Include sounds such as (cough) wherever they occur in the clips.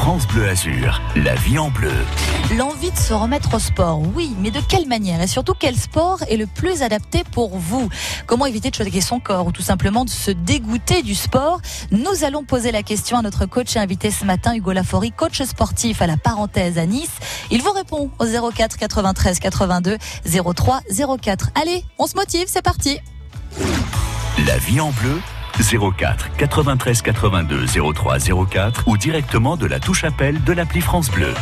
France Bleu Azur, la vie en bleu. L'envie de se remettre au sport, oui, mais de quelle manière? Et surtout, quel sport est le plus adapté pour vous? Comment éviter de choquer son corps ou tout simplement de se dégoûter du sport? Nous allons poser la question à notre coach et invité ce matin, Hugo Laforie, coach sportif à la parenthèse à Nice. Il vous répond au 04 93 82 03 04. Allez, on se motive, c'est parti La vie en bleu 04 93 82 03 04 ou directement de la touche appel de l'appli France Bleu.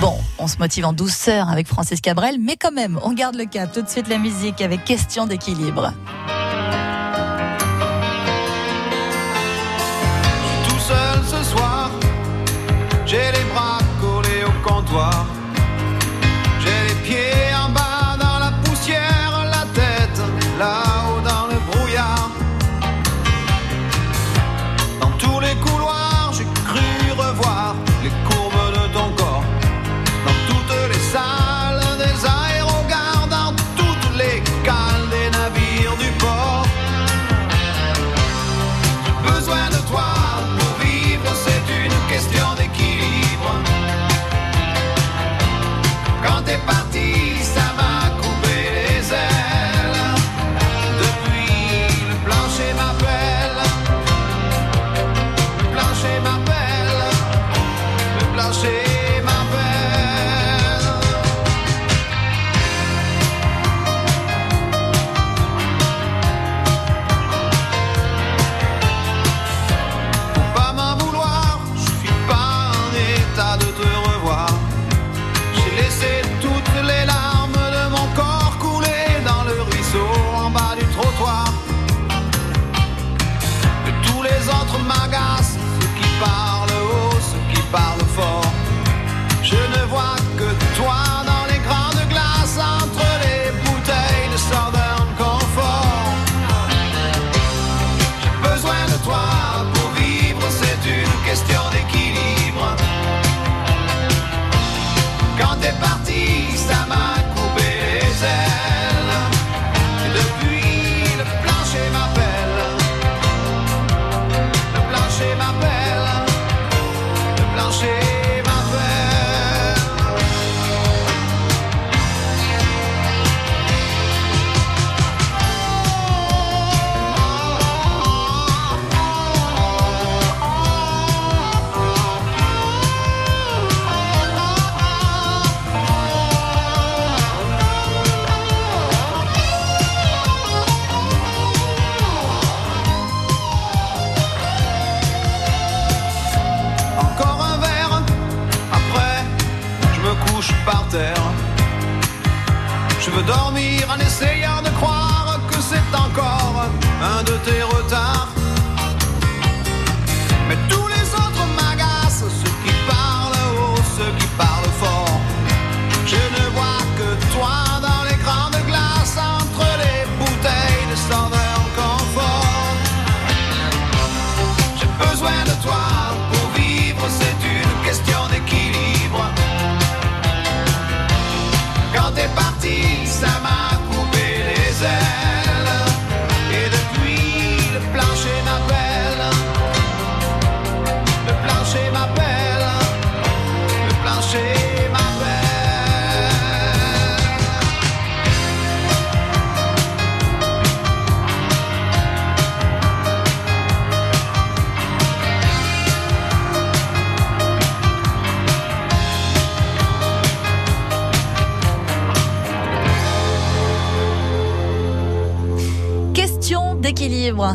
Bon, on se motive en douceur avec Francis Cabrel, mais quand même, on garde le cap. Tout de suite la musique avec question d'équilibre. tout seul ce soir. J'ai les bras collés au comptoir.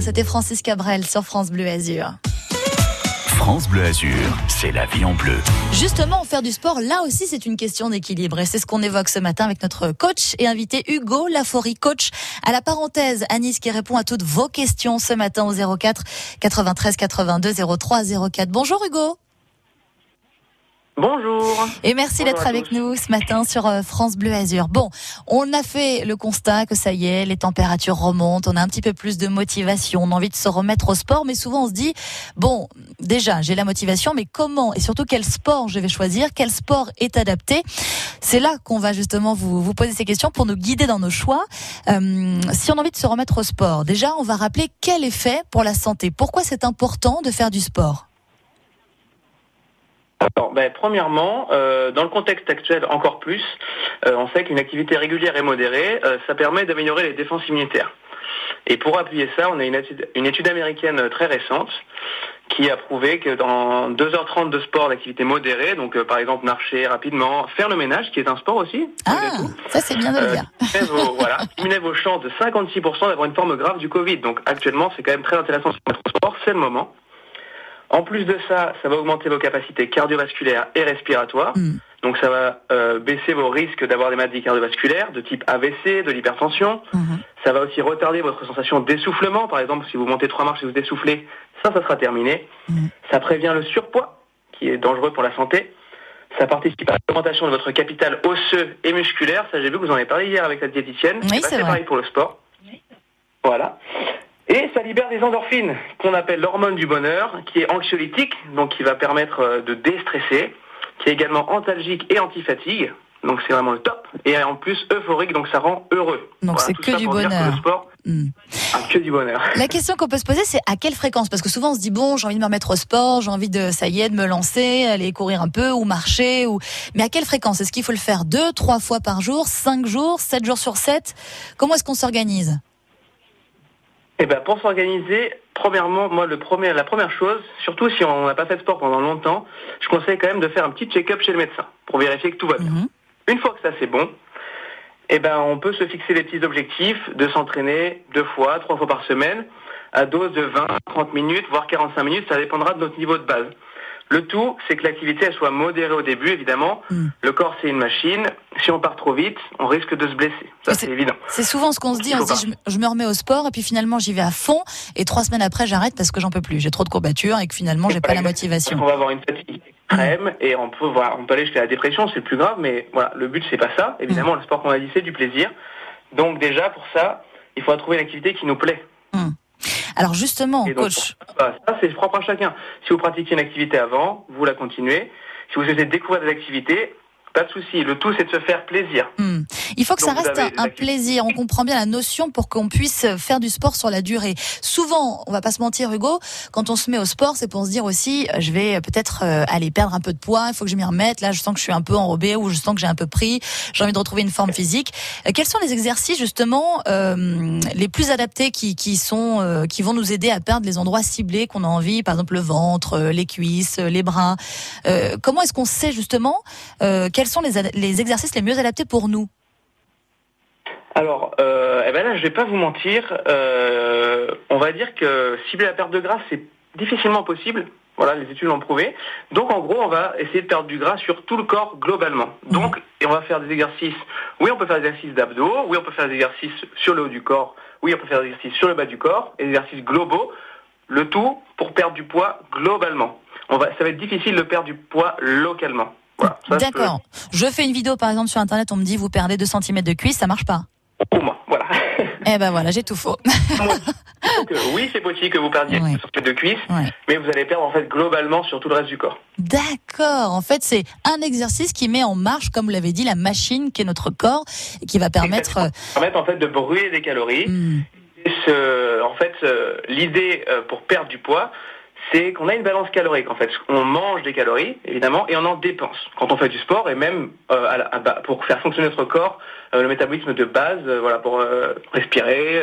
C'était Francis Cabrel sur France Bleu Azur. France Bleu Azur, c'est la vie en bleu. Justement, faire du sport, là aussi, c'est une question d'équilibre. Et c'est ce qu'on évoque ce matin avec notre coach et invité Hugo Laforie, coach à la parenthèse Nice, qui répond à toutes vos questions ce matin au 04 93 82 03 04. Bonjour Hugo. Bonjour. Et merci d'être avec tous. nous ce matin sur euh, France Bleu Azur. Bon, on a fait le constat que ça y est, les températures remontent, on a un petit peu plus de motivation, on a envie de se remettre au sport, mais souvent on se dit, bon, déjà, j'ai la motivation, mais comment et surtout quel sport je vais choisir, quel sport est adapté? C'est là qu'on va justement vous, vous poser ces questions pour nous guider dans nos choix. Euh, si on a envie de se remettre au sport, déjà, on va rappeler quel effet pour la santé. Pourquoi c'est important de faire du sport? Alors, ben, premièrement, euh, dans le contexte actuel encore plus, euh, on sait qu'une activité régulière et modérée, euh, ça permet d'améliorer les défenses immunitaires. Et pour appuyer ça, on a une étude, une étude américaine très récente qui a prouvé que dans 2h30 de sport d'activité modérée, donc par exemple marcher rapidement, faire le ménage, qui est un sport aussi, Ah, ça c'est bien de le dire. diminuait vos, voilà, (laughs) diminuait vos chances de 56% d'avoir une forme grave du Covid. Donc actuellement, c'est quand même très intéressant sur notre sport, c'est le moment. En plus de ça, ça va augmenter vos capacités cardiovasculaires et respiratoires. Mm. Donc ça va euh, baisser vos risques d'avoir des maladies cardiovasculaires de type AVC, de l'hypertension. Mhm. Ça va aussi retarder votre sensation d'essoufflement. Par exemple, si vous montez trois marches et vous essoufflez, ça, ça sera terminé. Mhm. Ça prévient le surpoids, qui est dangereux pour la santé. Ça participe à l'augmentation de votre capital osseux et musculaire. Ça, j'ai vu que vous en avez parlé hier avec la diététicienne. Oui, c'est pareil pour le sport. Voilà. Ça libère des endorphines, qu'on appelle l'hormone du bonheur, qui est anxiolytique, donc qui va permettre euh, de déstresser, qui est également antalgique et anti-fatigue. Donc c'est vraiment le top. Et en plus euphorique, donc ça rend heureux. Donc c'est que du que bonheur. le sport, Mm. ah, que du bonheur. La (laughs) question qu'on peut se poser, c'est à quelle fréquence? Parce que souvent on se dit bon, j'ai envie de me remettre au sport, j'ai envie de, ça y est, de me lancer, aller courir un peu ou marcher. Ou mais à quelle fréquence? Est-ce qu'il faut le faire deux, trois fois par jour, cinq jours, sept jours sur sept? Comment est-ce qu'on s'organise? Eh ben pour s'organiser, premièrement, moi le premier, la première chose, surtout si on n'a pas fait de sport pendant longtemps, je conseille quand même de faire un petit check-up chez le médecin pour vérifier que tout va bien. Mhm. Une fois que ça c'est bon, eh ben on peut se fixer des petits objectifs de s'entraîner deux fois, trois fois par semaine, à dose de 20, 30 minutes, voire 45 minutes, ça dépendra de notre niveau de base. Le tout, c'est que l'activité elle soit modérée au début, évidemment. Mm. Le corps c'est une machine. Si on part trop vite, on risque de se blesser. Ça c'est évident. C'est souvent ce qu'on se dit. On se dit, je me, je me remets au sport et puis finalement j'y vais à fond. Et trois semaines après, j'arrête parce que j'en peux plus. J'ai trop de courbatures et que finalement j'ai pas la motivation. On va avoir une fatigue extrême et on peut voir, on peut aller jusqu'à la dépression, c'est le plus grave, mais voilà, le but c'est pas ça. Évidemment, le sport qu'on a dit c'est du plaisir. Donc déjà pour ça, il faudra trouver une activité qui nous plaît. Alors justement, donc, coach, Voilà, ça c'est propre à chacun. Si vous pratiquez une activité avant, vous la continuez. Si vous essayez de découvrir des activités, pas de souci. Le tout c'est de se faire plaisir. Hmm. Il faut que Donc, ça reste un, plaisir. On comprend bien la notion pour qu'on puisse faire du sport sur la durée. Souvent, on va pas se mentir, Hugo, quand on se met au sport, c'est pour se dire aussi, euh, je vais peut-être euh, aller perdre un peu de poids. Il faut que je m'y remette. Là, je sens que je suis un peu enrobée ou je sens que j'ai un peu pris. J'ai envie de retrouver une forme physique. Euh, Quels sont les exercices justement euh, les plus adaptés qui, qui sont qui vont nous aider à perdre les endroits ciblés qu'on a envie, par exemple le ventre, les cuisses, les bras. Comment est-ce qu'on sait justement euh, quels sont les, exercices les mieux adaptés pour nous? Alors, euh, eh ben là, je vais pas vous mentir. euh, on va dire que cibler la perte de gras, c'est difficilement possible. Voilà, les études l'ont prouvé. Donc, en gros, on va essayer de perdre du gras sur tout le corps globalement. Donc, et on va faire des exercices. Oui, on peut faire des exercices d'abdos. Oui, on peut faire des exercices sur le haut du corps. Oui, on peut faire des exercices sur le bas du corps. Et des exercices globaux. Le tout pour perdre du poids globalement. On va, ça va être difficile de perdre du poids localement. Voilà. Je D'accord. Je fais une vidéo par exemple sur internet, on me dit vous perdez 2 cm de cuisse, ça marche pas. Pour moi, voilà. Eh ben voilà, j'ai tout faux. Donc, euh, oui, c'est possible que vous perdiez Ouais. sur de cuisses, Ouais. mais vous allez perdre en fait globalement sur tout le reste du corps. D'accord. En fait, c'est un exercice qui met en marche, comme vous l'avez dit, la machine qui est notre corps et qui va permettre. euh, Ça permet en fait de brûler des calories. hmm, ce- en fait, euh, l'idée pour perdre du poids, c'est qu'on a une balance calorique. En fait, on mange des calories, évidemment, et on en dépense quand on fait du sport et même euh, à la- à ba- pour faire fonctionner notre corps, euh, le métabolisme de base, euh, voilà, pour respirer,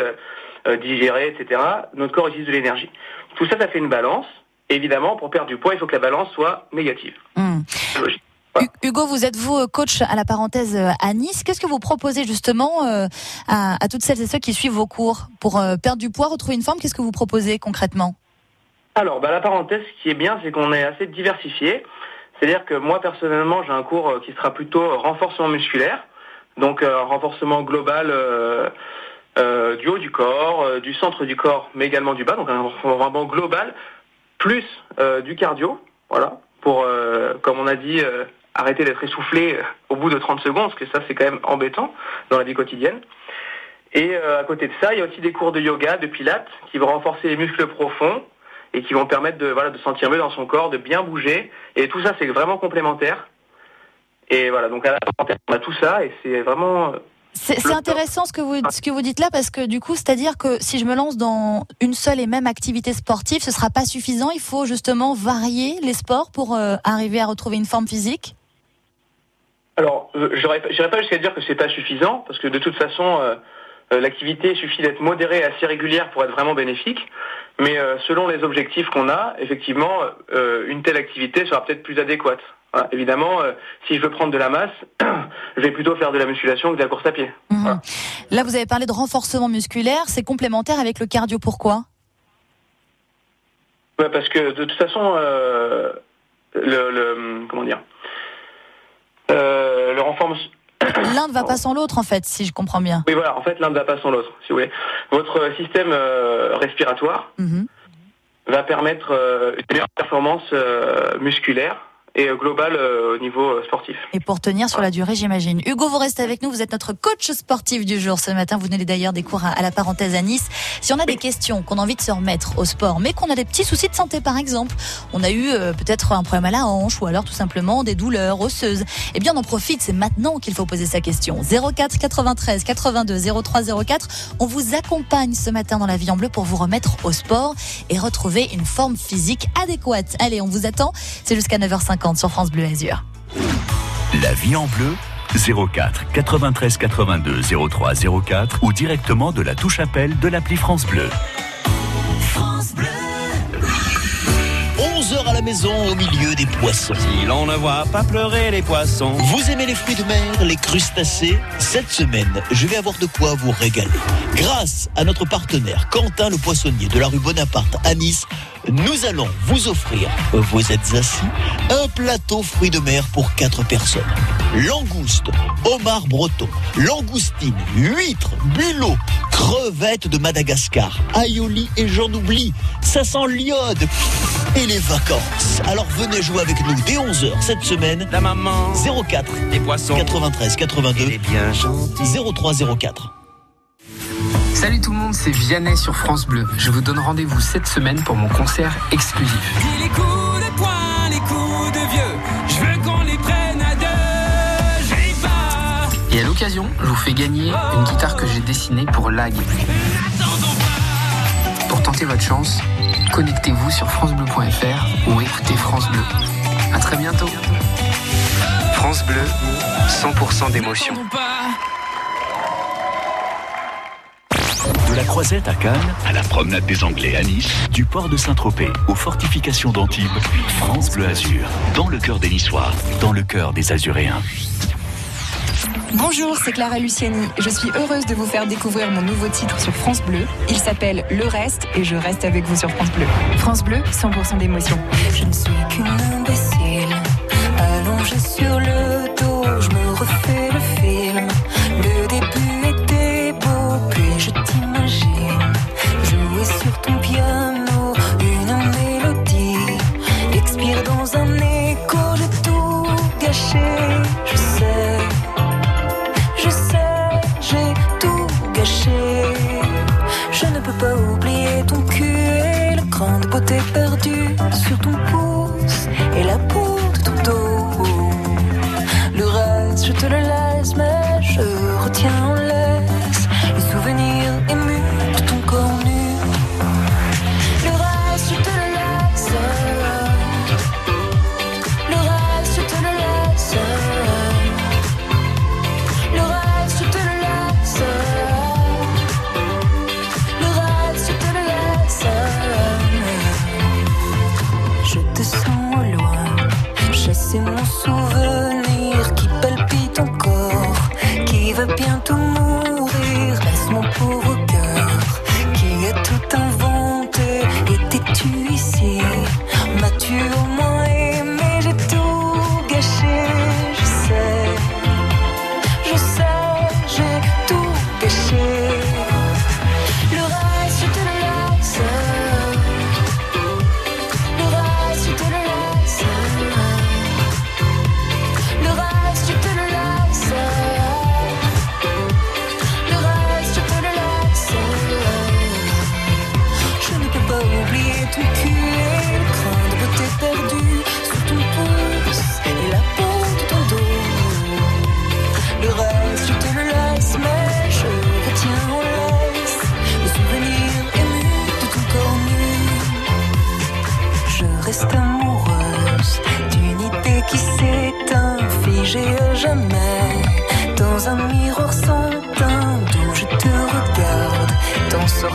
digérer, etc. Notre corps utilise de l'énergie. Tout ça, ça fait une balance. Évidemment, pour perdre du poids, il faut que la balance soit négative. hmm. Logique. Hugo, vous êtes vous coach à la parenthèse à Nice. Qu'est-ce que vous proposez justement à, à toutes celles et ceux qui suivent vos cours pour perdre du poids, retrouver une forme? Qu'est-ce que vous proposez concrètement? Alors, bah, la parenthèse, ce qui est bien, c'est qu'on est assez diversifié. C'est-à-dire que moi, personnellement, j'ai un cours euh, qui sera plutôt renforcement musculaire. Donc, euh, renforcement global euh, euh, du haut du corps, euh, du centre du corps, mais également du bas. Donc, un renforcement global, plus euh, du cardio. Voilà. Pour, comme on a dit, arrêter d'être essoufflé au bout de 30 secondes, parce que ça, c'est quand même embêtant dans la vie quotidienne. Et à côté de ça, il y a aussi des cours de yoga, de pilates, qui vont renforcer les muscles profonds et qui vont permettre de voilà de se sentir mieux dans son corps, de bien bouger. Et tout ça, c'est vraiment complémentaire. Et voilà, donc à la on a tout ça et c'est vraiment euh, C'est intéressant ce que vous ce que vous dites là parce que du coup, c'est-à-dire que si je me lance dans une seule et même activité sportive, ce sera pas suffisant. Il faut justement varier les sports pour euh, arriver à retrouver une forme physique? Alors, euh, j'aurais- j'irai pas jusqu'à dire que c'est pas suffisant, parce que de toute façon, euh, l'activité suffit d'être modérée et assez régulière pour être vraiment bénéfique. Mais euh, selon les objectifs qu'on a, effectivement, euh, une telle activité sera peut-être plus adéquate. Voilà. Évidemment, euh, si je veux prendre de la masse, (clears throat) je vais plutôt faire de la musculation que de la course à pied. Mhm. Voilà. Là, vous avez parlé de renforcement musculaire. C'est complémentaire avec le cardio. Pourquoi? Ouais, parce que de toute façon, euh, le, le- comment dire, euh, le renforcement. L'un ne va pas sans l'autre, en fait, si je comprends bien. Oui, voilà. En fait, l'un ne va pas sans l'autre, si vous voulez. Votre système euh, respiratoire Mhm. va permettre euh, une meilleure performance euh, musculaire et euh, globale euh, au niveau euh, sportif. Et pour tenir sur la durée, j'imagine. Hugo, vous restez avec nous. Vous êtes notre coach sportif du jour ce matin. Vous venez d'ailleurs des cours à, à la parenthèse à Nice. Si on a des questions, qu'on a envie de se remettre au sport, mais qu'on a des petits soucis de santé, par exemple, on a eu euh, peut-être un problème à la hanche ou alors tout simplement des douleurs osseuses, eh bien, on en profite. C'est maintenant qu'il faut poser sa question. 04 93 82 03 04. On vous accompagne ce matin dans la vie en bleu pour vous remettre au sport et retrouver une forme physique adéquate. Allez, on vous attend. C'est jusqu'à 9h50 sur France Bleu Azur. La vie en bleu 04 93 82 03 04 ou directement de la touche appel de l'appli France Bleu. 11h à la maison au milieu des poissons. Si l'on ne voit pas pleurer les poissons. Vous aimez les fruits de mer, les crustacés? Cette semaine, je vais avoir de quoi vous régaler. Grâce à notre partenaire Quentin le poissonnier de la rue Bonaparte à Nice, nous allons vous offrir, vous êtes assis, un plateau fruits de mer pour 4 personnes. Langouste, homard breton, langoustine, huîtres, bulots, crevettes de Madagascar, aioli et j'en oublie. Ça sent l'iode. Et les vacances. Alors venez jouer avec nous dès 11h cette semaine. La maman 04 des poissons. 93 82 Elle est bien gentille. 0304. Salut tout le monde, c'est Vianney sur France Bleu. Je vous donne rendez-vous cette semaine pour mon concert exclusif. Dis les coups de poing, les coups de vieux. Je veux qu'on les prenne à deux. J'ai pas. Et à l'occasion, je vous fais gagner une guitare que j'ai dessinée pour Lag. Pour tenter votre chance, connectez-vous sur francebleu.fr ou écoutez France Bleu. À très bientôt. France Bleu, 100% d'émotion. La Croisette à Cannes, à la promenade des Anglais à Nice, du port de Saint-Tropez aux fortifications d'Antibes, France Bleu Azur, dans le cœur des Niçois, dans le cœur des Azuréens. Bonjour, c'est Clara Luciani. Je suis heureuse de vous faire découvrir mon nouveau titre sur France Bleu. Il s'appelle Le Reste et je reste avec vous sur France Bleu. France Bleu, 100% d'émotion. Je ne suis qu'une imbécile, allongée sur le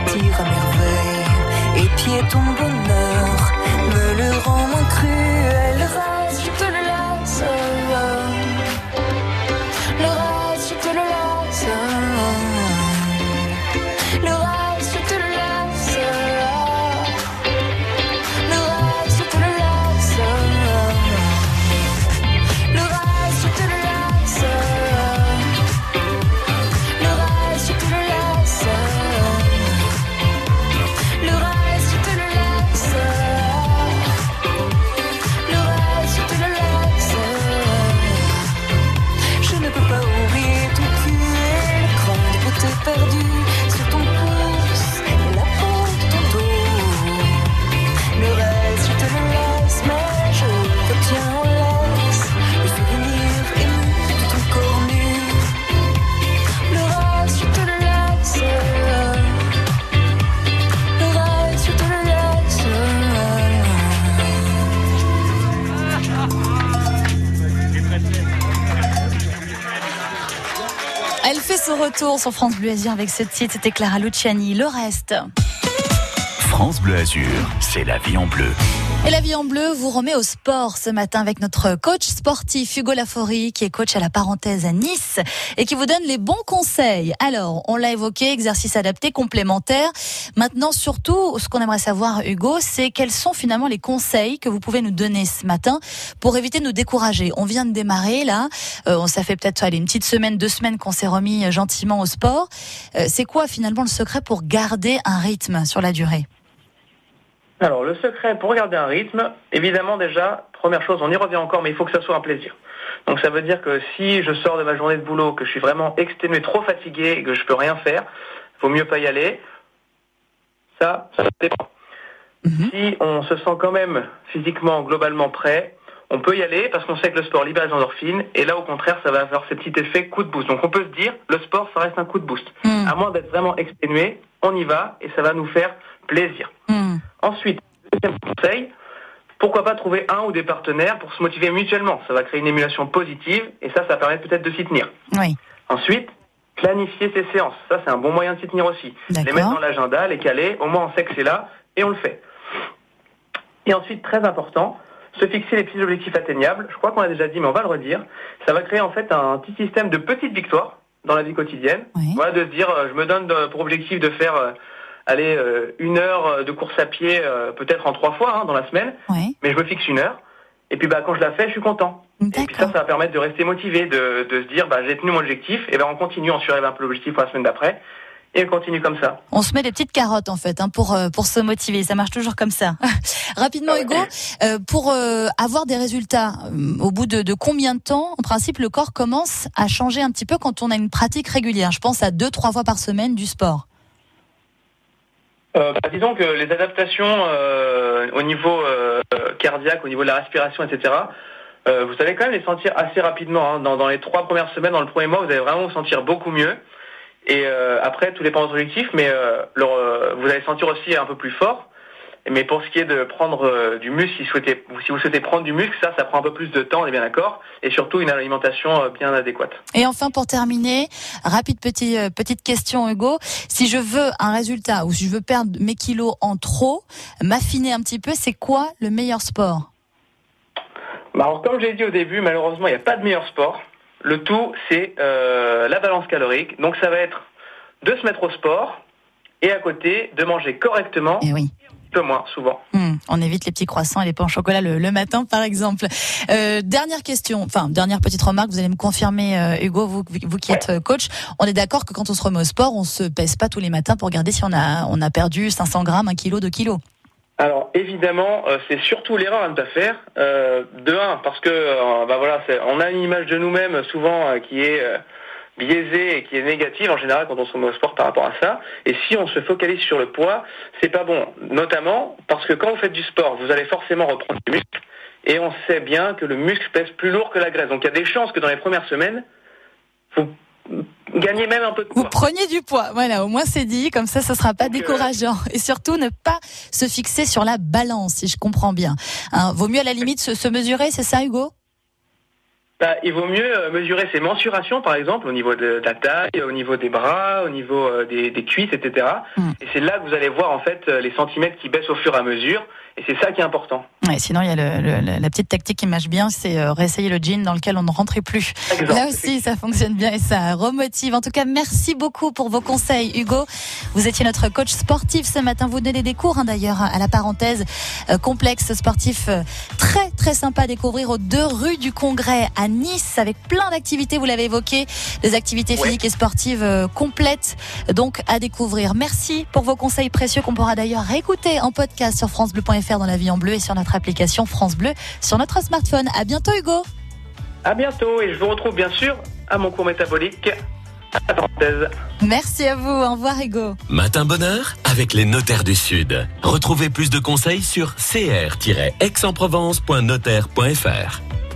sortir à merveille. Et ton bonheur me le rend moins cruel. Retour sur France Bleu Azur avec ce titre, c'était Clara Luciani. Le reste. France Bleu Azur, c'est la vie en bleu. Et la vie en bleu vous remet au sport ce matin avec notre coach sportif Hugo Laforie qui est coach à la parenthèse à Nice et qui vous donne les bons conseils. Alors, on l'a évoqué, exercice adapté, complémentaire. Maintenant, surtout, ce qu'on aimerait savoir, Hugo, c'est quels sont finalement les conseils que vous pouvez nous donner ce matin pour éviter de nous décourager. On vient de démarrer là, euh, ça fait peut-être une petite semaine, deux semaines qu'on s'est remis euh, gentiment au sport. Euh, c'est quoi finalement le secret pour garder un rythme sur la durée? Alors, le secret pour garder un rythme, évidemment déjà, première chose, on y revient encore, mais il faut que ça soit un plaisir. Donc ça veut dire que si je sors de ma journée de boulot, que je suis vraiment exténué, trop fatigué et que je peux rien faire, vaut mieux pas y aller. Ça, ça dépend. Si on se sent quand même physiquement, globalement prêt, on peut y aller parce qu'on sait que le sport libère les endorphines et là au contraire ça va avoir ces petits effets coup de boost. Donc on peut se dire le sport ça reste un coup de boost. À moins d'être vraiment exténué, on y va et ça va nous faire plaisir. Ensuite, deuxième conseil, pourquoi pas trouver un ou des partenaires pour se motiver mutuellement. Ça va créer une émulation positive et ça, ça permet peut-être de s'y tenir. Oui. Ensuite, planifier ses séances. Ça, c'est un bon moyen de s'y tenir aussi. Les mettre dans l'agenda, les caler, au moins on sait que c'est là et on le fait. Et ensuite, très important, se fixer les petits objectifs atteignables. Je crois qu'on l'a déjà dit, mais on va le redire. Ça va créer en fait un petit système de petites victoires dans la vie quotidienne. Voilà, de se dire, euh, je me donne de- pour objectif de faire, aller euh, une heure euh, de course à pied, euh, peut-être en trois fois hein, dans la semaine, mais je me fixe une heure. Et puis bah quand je la fais, je suis content. Et puis ça, ça va permettre de rester motivé, de, de se dire, bah j'ai tenu mon objectif, et ben on continue, on surélève un peu l'objectif pour la semaine d'après, et on continue comme ça. On se met des petites carottes en fait hein, pour pour se motiver. Ça marche toujours comme ça. (laughs) Rapidement, Hugo, euh, pour euh, avoir des résultats, euh, au bout de, de combien de temps, en principe, le corps commence à changer un petit peu quand on a une pratique régulière? Je pense à deux trois fois par semaine du sport. Euh, bah, disons que les adaptations euh, au niveau euh, cardiaque, au niveau de la respiration, etc., euh, vous allez quand même les sentir assez rapidement. hein. Dans, les trois premières semaines, dans le premier mois, vous allez vraiment vous sentir beaucoup mieux. Et après, tout dépend de votre objectif, mais vous allez sentir aussi un peu plus fort. Mais pour ce qui est de prendre euh, du muscle, si vous, souhaitez, si vous souhaitez prendre du muscle, ça, ça prend un peu plus de temps, on est bien d'accord, et surtout une alimentation euh, bien adéquate. Et enfin, pour terminer, rapide petit, euh, petite question, Hugo. Si je veux un résultat ou si je veux perdre mes kilos en trop, m'affiner un petit peu, c'est quoi le meilleur sport? Bah alors, comme j'ai dit au début, malheureusement, il n'y a pas de meilleur sport. Le tout, c'est euh, la balance calorique. Donc, ça va être de se mettre au sport et à côté, de manger correctement. Et oui. Un peu moins, souvent. Hmm, on évite les petits croissants et les pains au chocolat le, le matin, par exemple. Euh, dernière question, enfin dernière petite remarque. Vous allez me confirmer, euh, Hugo, vous, vous qui êtes euh, coach. On est d'accord que quand on se remet au sport, on se pèse pas tous les matins pour regarder si on a on a perdu 500 grammes, 1 kilo, 2 kilos. Alors évidemment, euh, c'est surtout l'erreur à ne pas faire. De un, parce que bah voilà, on a une image de nous-mêmes souvent qui est biaisée et qui est négative en général quand on se met au sport par rapport à ça. Et si on se focalise sur le poids, c'est pas bon. Notamment parce que quand vous faites du sport, vous allez forcément reprendre du muscle. Et on sait bien que le muscle pèse plus lourd que la graisse. Donc il y a des chances que dans les premières semaines, vous gagnez même un peu de poids. Vous preniez du poids. Voilà, au moins c'est dit. Comme ça, ce sera pas décourageant. Et surtout, ne pas se fixer sur la balance, si je comprends bien. Hein, vaut mieux à la limite se, se mesurer, c'est ça, Hugo? Bah, il vaut mieux euh, mesurer ses mensurations, par exemple, au niveau de, de la taille, au niveau des bras, au niveau euh, des, des cuisses, etc. Mm. Et c'est là que vous allez voir en fait euh, les centimètres qui baissent au fur et à mesure. Et c'est ça qui est important. Ouais, sinon, il y a le- le- le- la petite tactique qui marche bien, c'est euh, réessayer le jean dans lequel on ne rentrait plus. Exemple. Là aussi, ça fonctionne bien et ça remotive. En tout cas, merci beaucoup pour vos conseils, Hugo. Vous étiez notre coach sportif ce matin. Vous donnez des cours, hein, d'ailleurs, à la parenthèse. Euh, complexe sportif euh, très, très sympa à découvrir aux deux rues du Congrès à Nice avec plein d'activités. Vous l'avez évoqué, des activités Ouais. physiques et sportives euh, complètes. Donc, à découvrir. Merci pour vos conseils précieux qu'on pourra d'ailleurs réécouter en podcast sur FranceBleu.fr dans la vie en bleu et sur notre application France Bleu sur notre smartphone. À bientôt, Hugo. À bientôt et je vous retrouve bien sûr à mon cours métabolique. À la parenthèse. Merci à vous. Au revoir, Hugo. Matin bonheur avec les notaires du Sud. Retrouvez plus de conseils sur cr-aix-en-provence.notaire.fr.